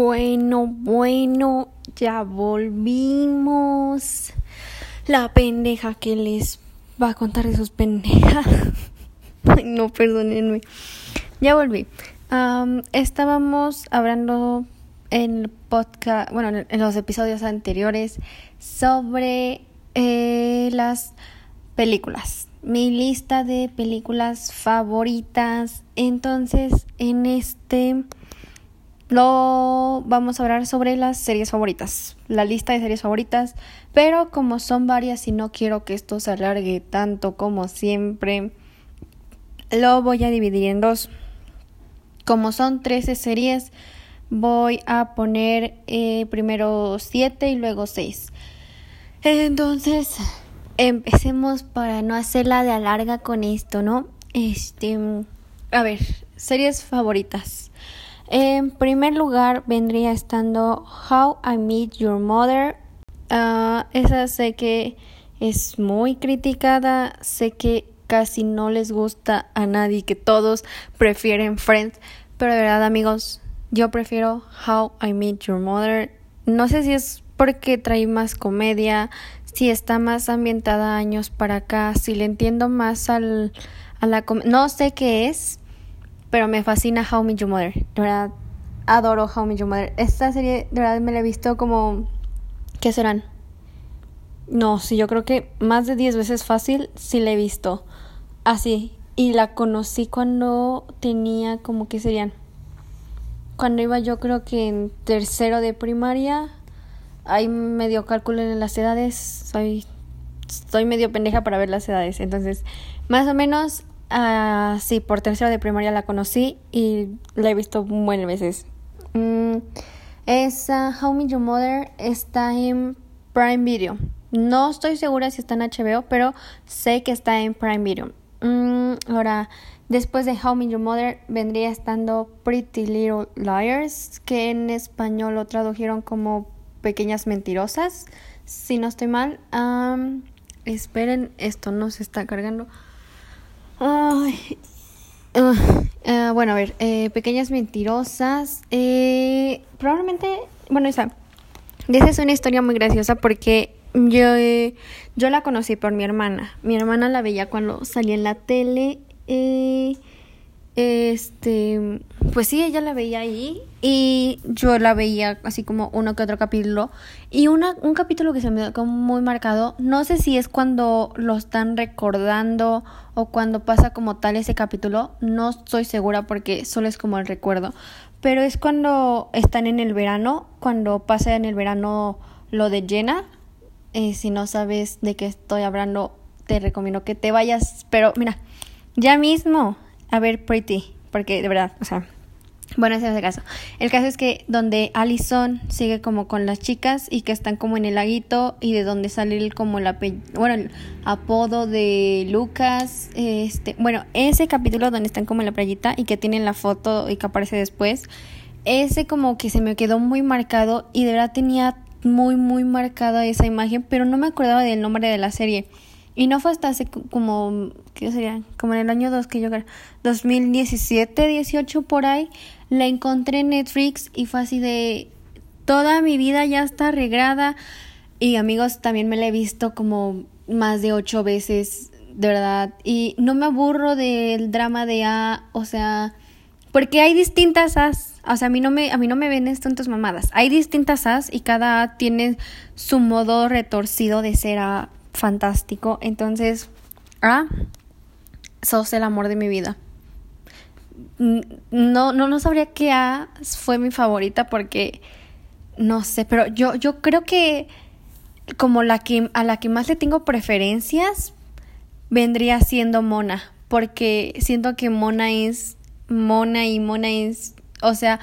Bueno, bueno, ya volvimos. La pendeja que les va a contar de sus pendejas. Ay, no, perdónenme. Ya volví. estábamos hablando en el podcast, bueno, en los episodios anteriores sobre eh, las películas. Mi lista de películas favoritas. Entonces, en este lo vamos a hablar sobre las series favoritas, la lista de series favoritas, pero como son varias y no quiero que esto se alargue tanto como siempre, lo voy a dividir en dos. Como son 13 series, voy a poner eh, primero 7 y luego 6. Entonces, empecemos para no hacerla de alarga con esto, ¿no? Este, a ver, series favoritas. En primer lugar vendría estando How I Meet Your Mother. Uh, esa sé que es muy criticada, sé que casi no les gusta a nadie, que todos prefieren Friends, pero de verdad amigos, yo prefiero How I Meet Your Mother. No sé si es porque trae más comedia, si está más ambientada años para acá, si le entiendo más al, a la no sé qué es, pero me fascina How Me Your Mother. De verdad, adoro How Me Your Mother. Esta serie, de verdad, me la he visto como. ¿Qué serán? No, sí, yo creo que más de 10 veces fácil sí la he visto. Así. Y la conocí cuando tenía como que serían. Cuando iba yo creo que en tercero de primaria. Ahí medio cálculo en las edades. Soy. Estoy medio pendeja para ver las edades. Entonces, más o menos Ah, sí, por tercero de primaria la conocí y la he visto buenas veces. Mm, esa How Me Your Mother está en Prime Video. No estoy segura si está en HBO, pero sé que está en Prime Video. Mm, ahora, después de How Me Your Mother vendría estando Pretty Little Liars, que en español lo tradujeron como Pequeñas Mentirosas, si no estoy mal. esperen, esto no se está cargando. Ay, ah, ah, bueno, a ver, eh, pequeñas mentirosas. Eh, probablemente, bueno, esa, esa es una historia muy graciosa porque yo, eh, yo la conocí por mi hermana. Mi hermana la veía cuando salía en la tele. Eh, este, pues sí, ella la veía ahí y yo la veía así como uno que otro capítulo. Y una, un capítulo que se me quedó muy marcado, no sé si es cuando lo están recordando o cuando pasa como tal ese capítulo, no estoy segura porque solo es como el recuerdo. Pero es cuando están en el verano, cuando pasa en el verano lo de Jenna. Eh, si no sabes de qué estoy hablando, te recomiendo que te vayas. Pero mira, ya mismo a ver Pretty, porque de verdad, o sea, bueno, ese es el caso. El caso es que donde Allison sigue como con las chicas y que están como en el laguito y de donde sale el, como el, bueno, el apodo de Lucas, este, bueno, ese capítulo donde están como en la playita y que tienen la foto y que aparece después, ese como que se me quedó muy marcado y de verdad tenía muy muy marcada esa imagen, pero no me acordaba del nombre de la serie. Y no fue hasta hace como, ¿qué sería? Como en el año 2 que yo 2017, 18 por ahí, la encontré en Netflix y fue así de, toda mi vida ya está arreglada. Y amigos, también me la he visto como más de ocho veces, de verdad. Y no me aburro del drama de A, o sea, porque hay distintas As. O sea, a mí no me, a mí no me ven tantas mamadas. Hay distintas As y cada A tiene su modo retorcido de ser A fantástico. Entonces, ah, sos el amor de mi vida. No, no, no sabría qué A fue mi favorita porque no sé, pero yo, yo creo que como la que a la que más le tengo preferencias vendría siendo Mona, porque siento que Mona es Mona y Mona es, o sea,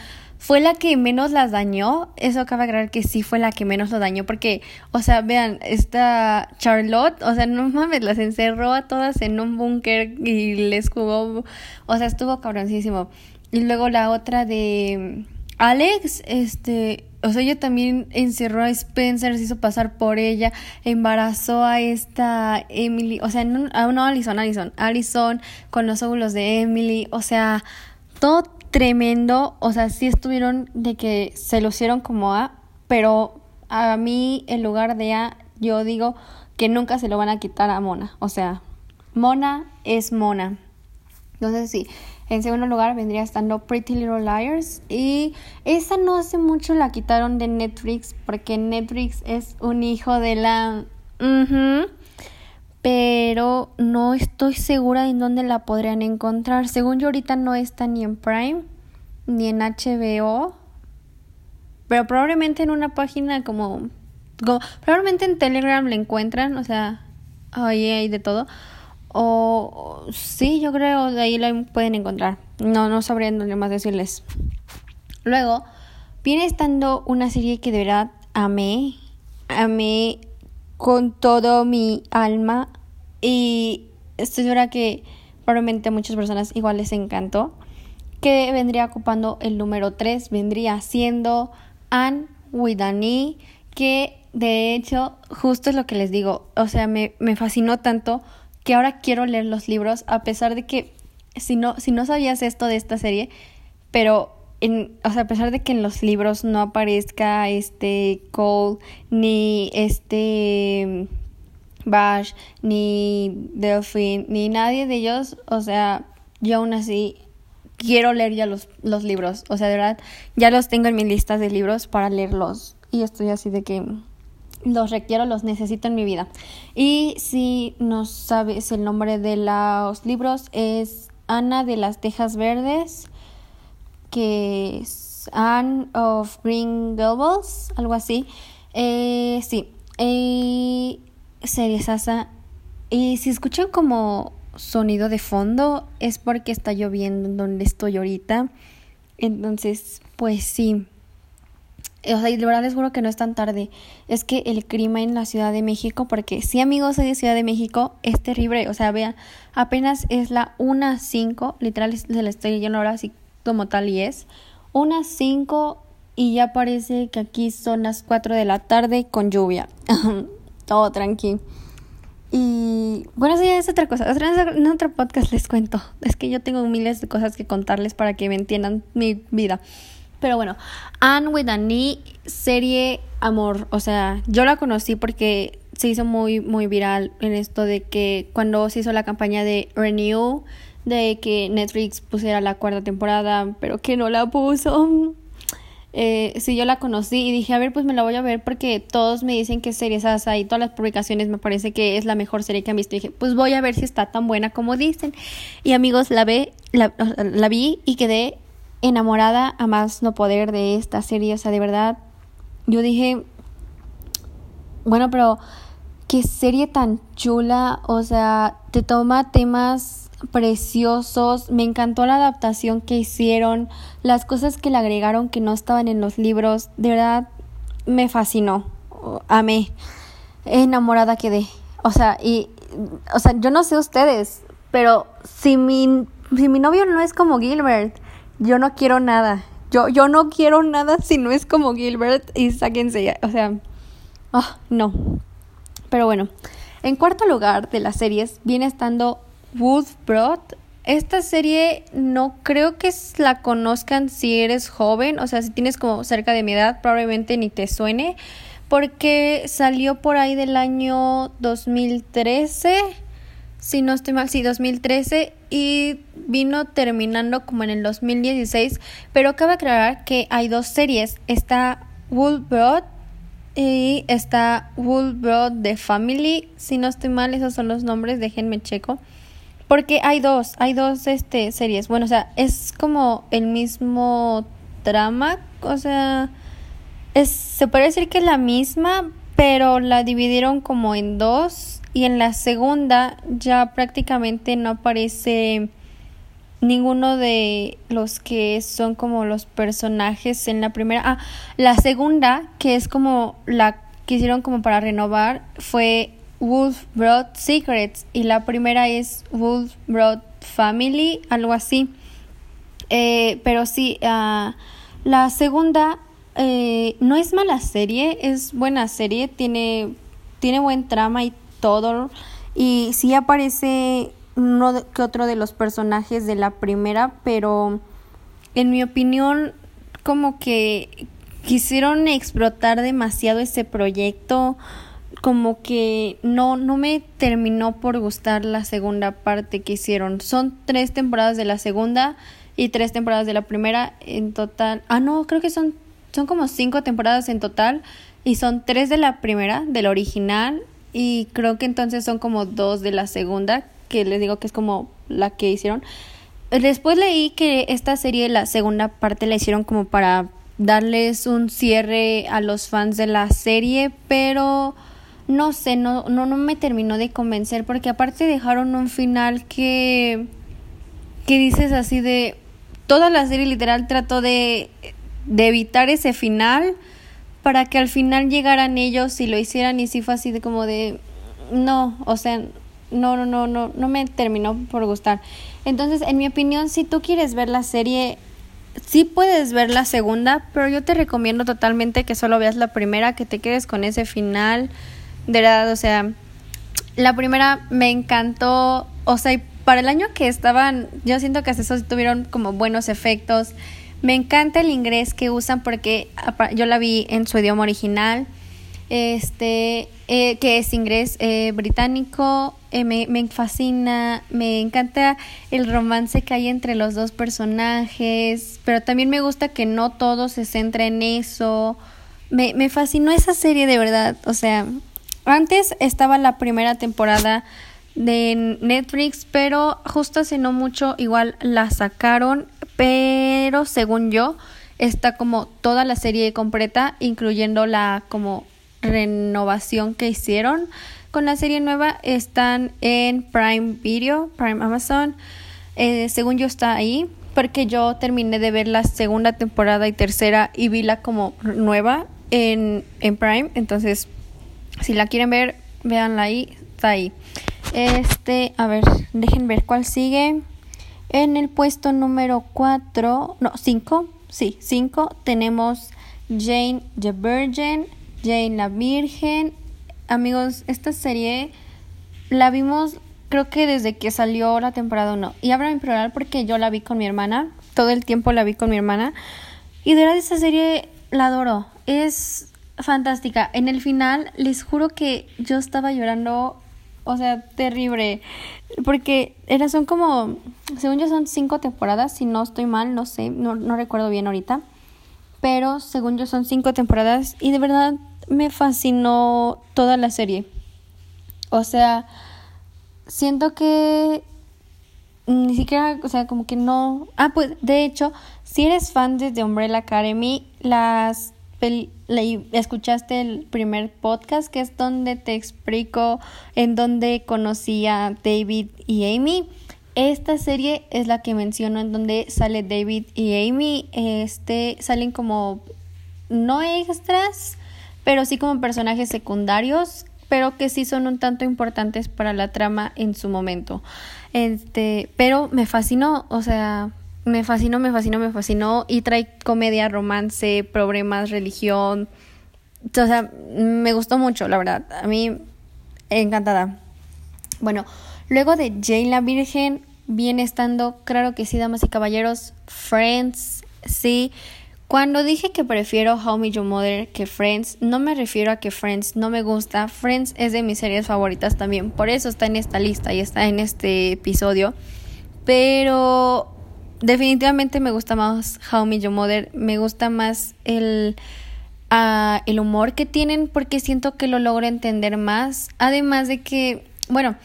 fue la que menos las dañó. Eso acaba de creer que sí fue la que menos lo dañó. Porque, o sea, vean, esta Charlotte, o sea, no mames, las encerró a todas en un búnker y les jugó. O sea, estuvo cabroncísimo. Y luego la otra de Alex, este. O sea, ella también encerró a Spencer, se hizo pasar por ella, embarazó a esta Emily, o sea, no, no Alison, Alison, Alison con los óvulos de Emily, o sea, todo tremendo, o sea, sí estuvieron de que se lo hicieron como A, pero a mí el lugar de A, yo digo que nunca se lo van a quitar a Mona, o sea, Mona es Mona. Entonces sí, en segundo lugar vendría estando Pretty Little Liars. Y esa no hace mucho la quitaron de Netflix porque Netflix es un hijo de la... Pero no estoy segura en dónde la podrían encontrar. Según yo ahorita no está ni en Prime ni en HBO. Pero probablemente en una página como... probablemente en Telegram la encuentran. O sea, ahí hay de todo. O sí, yo creo de ahí la pueden encontrar. No, no sabría dónde más decirles. Luego, viene estando una serie que de verdad amé. Amé con todo mi alma. Y estoy segura que probablemente a muchas personas igual les encantó. Que vendría ocupando el número 3. Vendría siendo Anne e, Que de hecho, justo es lo que les digo. O sea, me, me fascinó tanto que ahora quiero leer los libros, a pesar de que si no, si no sabías esto de esta serie, pero o sea, a pesar de que en los libros no aparezca este Cole, ni este Bash, ni Delphine, ni nadie de ellos, o sea, yo aún así quiero leer ya los, los libros, o sea, de verdad, ya los tengo en mi lista de libros para leerlos. Y estoy así de que los requiero, los necesito en mi vida. Y si no sabes el nombre de los libros, es Ana de las Tejas Verdes, que es Anne of Green Gables, algo así. Eh, sí, eh, serie. Y si escuchan como sonido de fondo, es porque está lloviendo en donde estoy ahorita. Entonces, pues sí o sea, y de verdad les juro que no es tan tarde. Es que el clima en la Ciudad de México, porque sí, amigos, soy de Ciudad de México, es terrible. O sea, vean, apenas es la 1.05, literal, se la estoy leyendo ahora así como tal y es. 1.05 y ya parece que aquí son las 4 de la tarde con lluvia. Todo tranqui. Y bueno, eso ya es otra cosa. En otro podcast les cuento. Es que yo tengo miles de cosas que contarles para que me entiendan mi vida. Pero bueno, Anne with an e, serie amor. O sea, yo la conocí porque se hizo muy, muy viral en esto de que cuando se hizo la campaña de Renew, de que Netflix pusiera la cuarta temporada, pero que no la puso. Eh, sí, yo la conocí y dije, a ver, pues me la voy a ver porque todos me dicen que serie esa y todas las publicaciones me parece que es la mejor serie que han visto. Y dije, pues voy a ver si está tan buena como dicen. Y amigos, la, ve, la, la vi y quedé enamorada a más no poder de esta serie. O sea, de verdad, yo dije, bueno, pero qué serie tan chula. O sea, te toma temas preciosos. Me encantó la adaptación que hicieron, las cosas que le agregaron que no estaban en los libros. De verdad, me fascinó. Amé. Enamorada quedé. O sea, y, o sea, yo no sé ustedes, pero si mi, si mi novio no es como Gilbert, yo no quiero nada. Yo, yo no quiero nada si no es como Gilbert y sáquense ya. O sea, oh, no. Pero bueno, en cuarto lugar de las series viene estando Woodbrood. Esta serie no creo que la conozcan si eres joven, o sea, si tienes como cerca de mi edad, probablemente ni te suene, porque salió por ahí del año 2013 si no estoy mal, sí, 2013 y vino terminando como en el 2016, pero cabe aclarar que hay dos series, está Woolbrood y está Woolbrood The Family, si no estoy mal, esos son los nombres, déjenme checo. Porque hay dos, hay dos este, series. Bueno, o sea, es como el mismo trama, o sea, es, se puede decir que es la misma, pero la dividieron como en dos y en la segunda ya prácticamente no aparece ninguno de los que son como los personajes en la primera. Ah, la segunda, que es como la que hicieron como para renovar, fue Wolf Broad Secrets y la primera es Wolf Broad Family, algo así. Eh, pero sí, ah, la segunda eh, no es mala serie, es buena serie, tiene, tiene buen trama y todo. Y sí aparece uno que otro de los personajes de la primera, pero en mi opinión, como que quisieron explotar demasiado ese proyecto, como que no, no me terminó por gustar la segunda parte que hicieron. Son tres temporadas de la segunda y tres temporadas de la primera en total. Ah, no, creo que son, son como cinco temporadas en total y son tres de la primera, del original, y creo que entonces son como dos de la segunda, que les digo que es como la que hicieron. Después leí que esta serie, la segunda parte, la hicieron como para darles un cierre a los fans de la serie, pero no sé, no, no, no me terminó de convencer porque aparte dejaron un final que, que dices así de, toda la serie literal trató de, de evitar ese final para que al final llegaran ellos y lo hicieran y sí fue así de como de, no, o sea, no, no, no, no, no me terminó por gustar. Entonces, en mi opinión, si tú quieres ver la serie, sí puedes ver la segunda, pero yo te recomiendo totalmente que solo veas la primera, que te quedes con ese final. De verdad, o sea, la primera me encantó, o sea, para el año que estaban, yo siento que hasta eso tuvieron como buenos efectos. Me encanta el inglés que usan porque yo la vi en su idioma original este, eh, que es inglés eh, británico. Eh, me, fascina, me encanta el romance que hay entre los dos personajes, pero también me gusta que no todo se centra en eso. Me, me fascinó esa serie de verdad, o sea, antes estaba la primera temporada de Netflix, pero justo hace no mucho igual la sacaron, pero según yo está como toda la serie completa, incluyendo la como renovación que hicieron con la serie nueva están en Prime Video, Prime Amazon. Eh, según yo está ahí, porque yo terminé de ver la segunda temporada y tercera y vi la como nueva en, en Prime. Entonces, si la quieren ver, véanla ahí, está ahí. Este, a ver, dejen ver cuál sigue. En el puesto número 4, no, 5, sí, 5, tenemos Jane the Virgin. Jane la Virgen. Amigos, esta serie la vimos creo que desde que salió la temporada 1. Y abro mi plural porque yo la vi con mi hermana. Todo el tiempo la vi con mi hermana. Y de verdad esta serie la adoro. Es fantástica. En el final les juro que yo estaba llorando. O sea, terrible. Porque era, son como, según yo son cinco temporadas, si no estoy mal, no sé, no, no recuerdo bien ahorita. Pero según yo son cinco temporadas y de verdad me fascinó toda la serie. O sea, siento que ni siquiera, o sea, como que no. Ah, pues de hecho, si eres fan de The Umbrella Academy, las escuchaste el primer podcast que es donde te explico en donde conocí a David y Amy. Esta serie es la que menciono en donde sale David y Amy. Este salen como no extras, pero sí como personajes secundarios, pero que sí son un tanto importantes para la trama en su momento. Este, pero me fascinó, o sea, me fascinó, me fascinó, me fascinó y trae comedia, romance, problemas, religión. O sea, me gustó mucho, la verdad. A mí encantada. Bueno, luego de Jane la Virgen viene estando, claro que sí, damas y caballeros, Friends, sí, cuando dije que prefiero How Me Your Mother que Friends, no me refiero a que Friends no me gusta. Friends es de mis series favoritas también, por eso está en esta lista y está en este episodio. Pero definitivamente me gusta más How Me Your Mother, me gusta más el, uh, el humor que tienen porque siento que lo logro entender más. Además de que, bueno,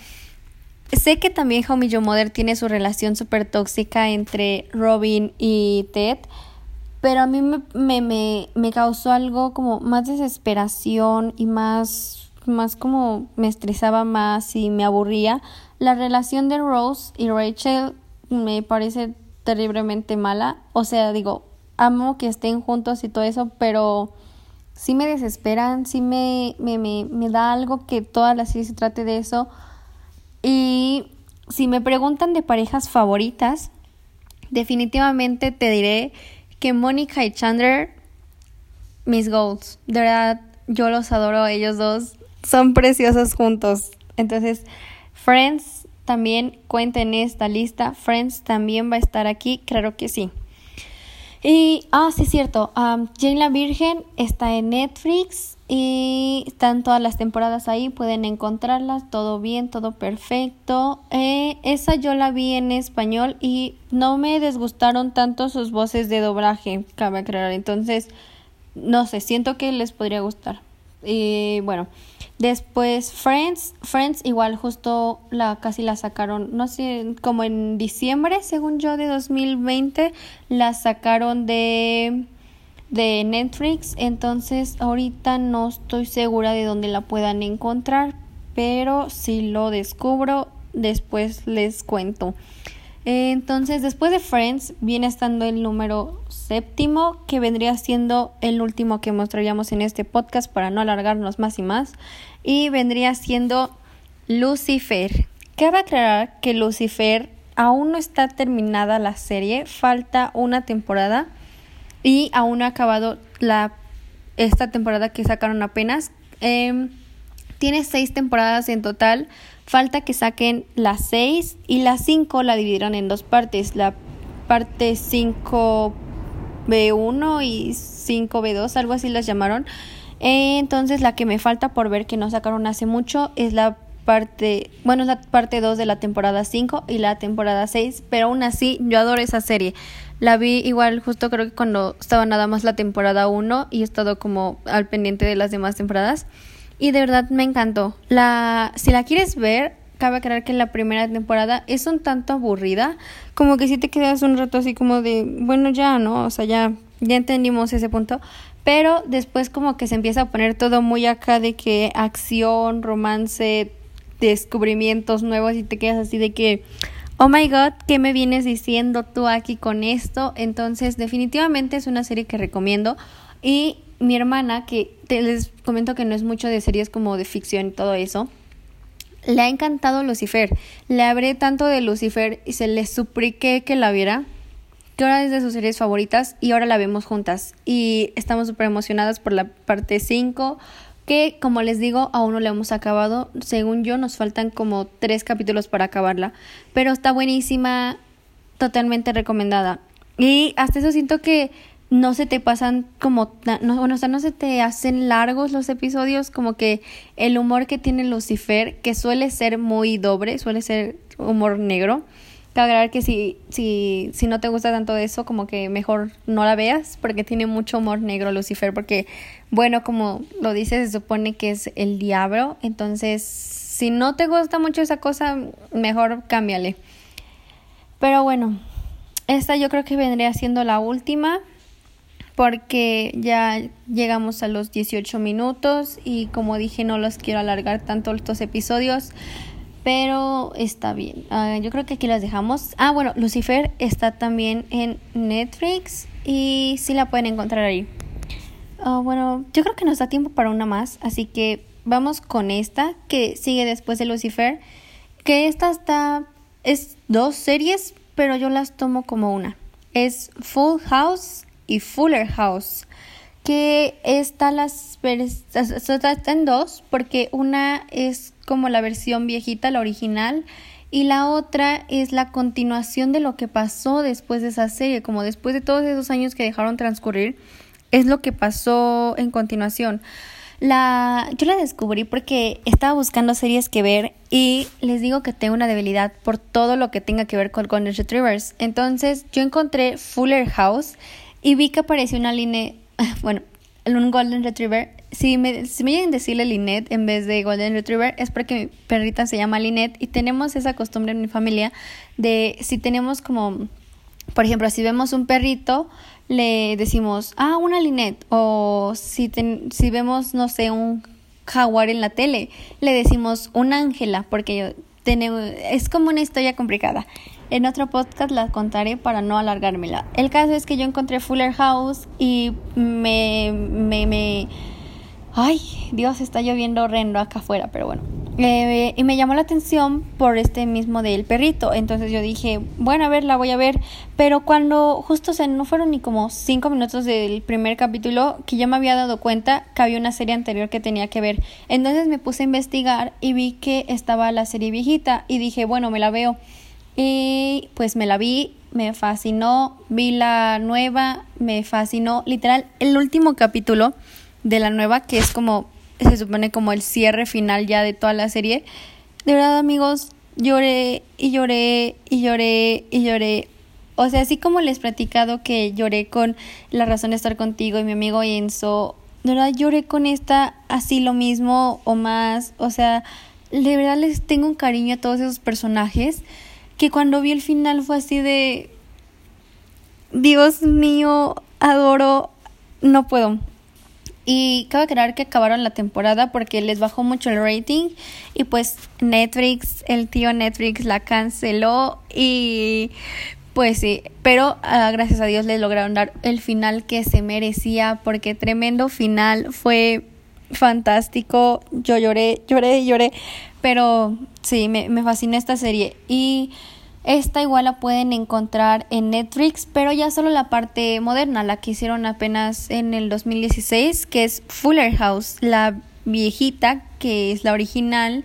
sé que también How Me Your Mother tiene su relación súper tóxica entre Robin y Ted pero a mí me, me, me, causó algo como más desesperación y más, más como me estresaba más y me aburría. La relación de Rose y Rachel me parece terriblemente mala. O sea, digo, amo que estén juntos y todo eso, pero sí me desesperan, sí me, me, me, me da algo que toda la serie se trate de eso. Y si me preguntan de parejas favoritas, definitivamente te diré que Mónica y Chandler, mis goals. De verdad, yo los adoro ellos dos. Son preciosos juntos. Entonces, Friends también cuenta en esta lista. Friends también va a estar aquí, claro que sí. Y, ah, sí, es cierto. Jane la Virgen está en Netflix y están todas las temporadas ahí. Pueden encontrarlas. Todo bien, todo perfecto. Eh, esa yo la vi en español y no me disgustaron tanto sus voces de doblaje, cabe aclarar. Entonces, no sé, siento que les podría gustar. Y bueno. Después Friends, Friends igual justo la casi la sacaron, no sé, como en diciembre, según yo, de 2020, la sacaron de de Netflix, entonces ahorita no estoy segura de dónde la puedan encontrar, pero si lo descubro, después les cuento. Entonces, después de Friends, viene estando el número séptimo, que vendría siendo el último que mostraríamos en este podcast para no alargarnos más y más, y vendría siendo Lucifer. Cabe aclarar que Lucifer aún no está terminada la serie, falta una temporada y aún no ha acabado la, esta temporada que sacaron apenas. Em, tiene seis temporadas en total Falta que saquen las 6 y las 5 la dividieron en dos partes. La parte 5B1 y 5B2, algo así las llamaron. entonces la que me falta por ver que no sacaron hace mucho es la parte, bueno, es la parte 2 de la temporada 5 y la temporada 6, pero aún así yo adoro esa serie. La vi igual justo creo que cuando estaba nada más la temporada 1 y he estado como al pendiente de las demás temporadas y de verdad me encantó. La, si la quieres ver, cabe creer que la primera temporada es un tanto aburrida, como que si te quedas un rato así como de, bueno, ya, ¿no? O sea, ya, ya entendimos ese punto, pero después como que se empieza a poner todo muy acá de que acción, romance, descubrimientos nuevos y te quedas así de que, oh my god, ¿qué me vienes diciendo tú aquí con esto? Entonces, definitivamente es una serie que recomiendo y mi hermana, que te les comento que no es mucho de series como de ficción y todo eso, le ha encantado Lucifer. Le hablé tanto de Lucifer y se le supliqué que la viera, que ahora es de sus series favoritas y ahora la vemos juntas. Y estamos súper emocionadas por la parte 5, que como les digo, aún no la hemos acabado. Según yo, nos faltan como tres capítulos para acabarla, pero está buenísima, totalmente recomendada. Y hasta eso siento que no se te pasan como, no, bueno, o sea, no se te hacen largos los episodios, como que el humor que tiene Lucifer, que suele ser muy doble, suele ser humor negro. Cabe que si, si, si no te gusta tanto eso, como que mejor no la veas, porque tiene mucho humor negro Lucifer, porque, bueno, como lo dice, se supone que es el diablo, entonces, si no te gusta mucho esa cosa, mejor cámbiale. Pero bueno, esta yo creo que vendría siendo la última porque ya llegamos a los 18 minutos y como dije no los quiero alargar tanto estos episodios, pero está bien. Ah, yo creo que aquí las dejamos. Ah, bueno, Lucifer está también en Netflix y sí la pueden encontrar ahí. Ah, bueno, yo creo que nos da tiempo para una más, así que vamos con esta que sigue después de Lucifer, que esta está es dos series, pero yo las tomo como una. Es Full House y Fuller House, que está las está en dos porque una es como la versión viejita, la original, y la otra es la continuación de lo que pasó después de esa serie, como después de todos esos años que dejaron transcurrir, es lo que pasó en continuación. La, yo la descubrí porque estaba buscando series que ver y les digo que tengo una debilidad por todo lo que tenga que ver con Golden Retrievers. Entonces yo encontré Fuller House y vi que apareció una Linnet, bueno, un Golden Retriever. Si me, si me llegan a decirle Linnet en vez de Golden Retriever, es porque mi perrita se llama Linnet y tenemos esa costumbre en mi familia de si tenemos como, por ejemplo, si vemos un perrito, le decimos, ah, una Linnet. O si, si vemos, no sé, un jaguar en la tele, le decimos una Ángela, porque tenemos, es como una historia complicada. En otro podcast la contaré para no alargármela. El caso es que yo encontré Fuller House y me, me, me... Ay, Dios, está lloviendo horrendo acá afuera, pero bueno. Eh, y me llamó la atención por este mismo del perrito. Entonces yo dije, bueno, a ver, la voy a ver. Pero cuando justo, o no fueron ni como cinco minutos del primer capítulo que ya me había dado cuenta que había una serie anterior que tenía que ver. Entonces me puse a investigar y vi que estaba la serie viejita y dije, bueno, me la veo. Y pues me la vi, me fascinó, vi la nueva, me fascinó, literal, el último capítulo de la nueva, que es como, se supone como el cierre final ya de toda la serie. De verdad amigos, lloré y lloré y lloré y lloré. O sea, así como les he platicado que lloré con La razón de estar contigo y mi amigo Enzo, de verdad lloré con esta así lo mismo o más. O sea, de verdad les tengo un cariño a todos esos personajes que cuando vi el final fue así de... Dios mío, adoro, no puedo. Y cabe aclarar que acabaron la temporada porque les bajó mucho el rating y pues Netflix, el tío Netflix la canceló y pues sí, pero ah, gracias a Dios les lograron dar el final que se merecía porque tremendo final, fue fantástico, yo lloré, lloré, lloré, pero sí, me, me esta serie y esta igual la pueden encontrar en Netflix, pero ya solo la parte moderna, la que hicieron apenas en el 2016, que es Fuller House, la viejita, que es la original,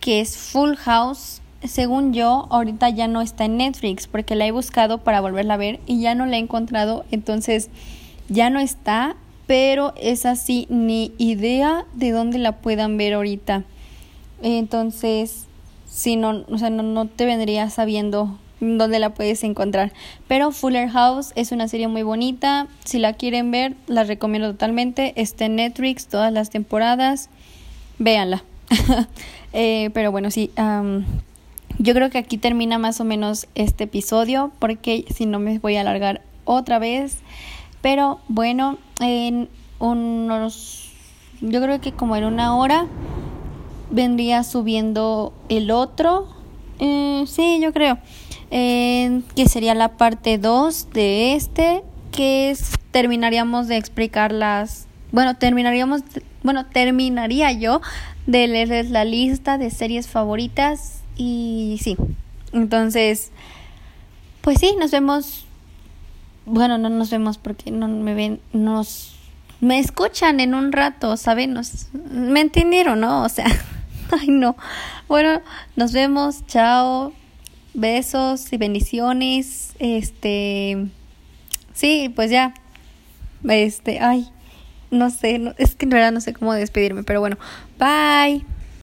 que es Full House. Según yo, ahorita ya no está en Netflix porque la he buscado para volverla a ver y ya no la he encontrado, entonces ya no está, pero es así, ni idea de dónde la puedan ver ahorita. Entonces, si no, o sea, no, no te vendría sabiendo dónde la puedes encontrar. Pero Fuller House es una serie muy bonita. Si la quieren ver, la recomiendo totalmente. Está en Netflix todas las temporadas. Véanla. eh, pero bueno, sí. yo creo que aquí termina más o menos este episodio. Porque si no me voy a alargar otra vez. Pero bueno, en unos. Yo creo que como en una hora vendría subiendo el otro. Eh, sí, yo creo. Eh, que sería la parte 2 de este. Que es, terminaríamos de explicar las. Bueno, terminaríamos. Bueno, terminaría yo de leerles la lista de series favoritas. Y sí. Entonces. Pues sí, nos vemos. Bueno, no nos vemos porque no me ven. Nos. Me escuchan en un rato, ¿saben? Nos, me entendieron, ¿no? O sea. Ay, no. Bueno, nos vemos. Chao. Besos y bendiciones. Este. Sí, pues ya. Este, ay. No sé, es que en realidad no sé cómo despedirme, pero bueno. Bye.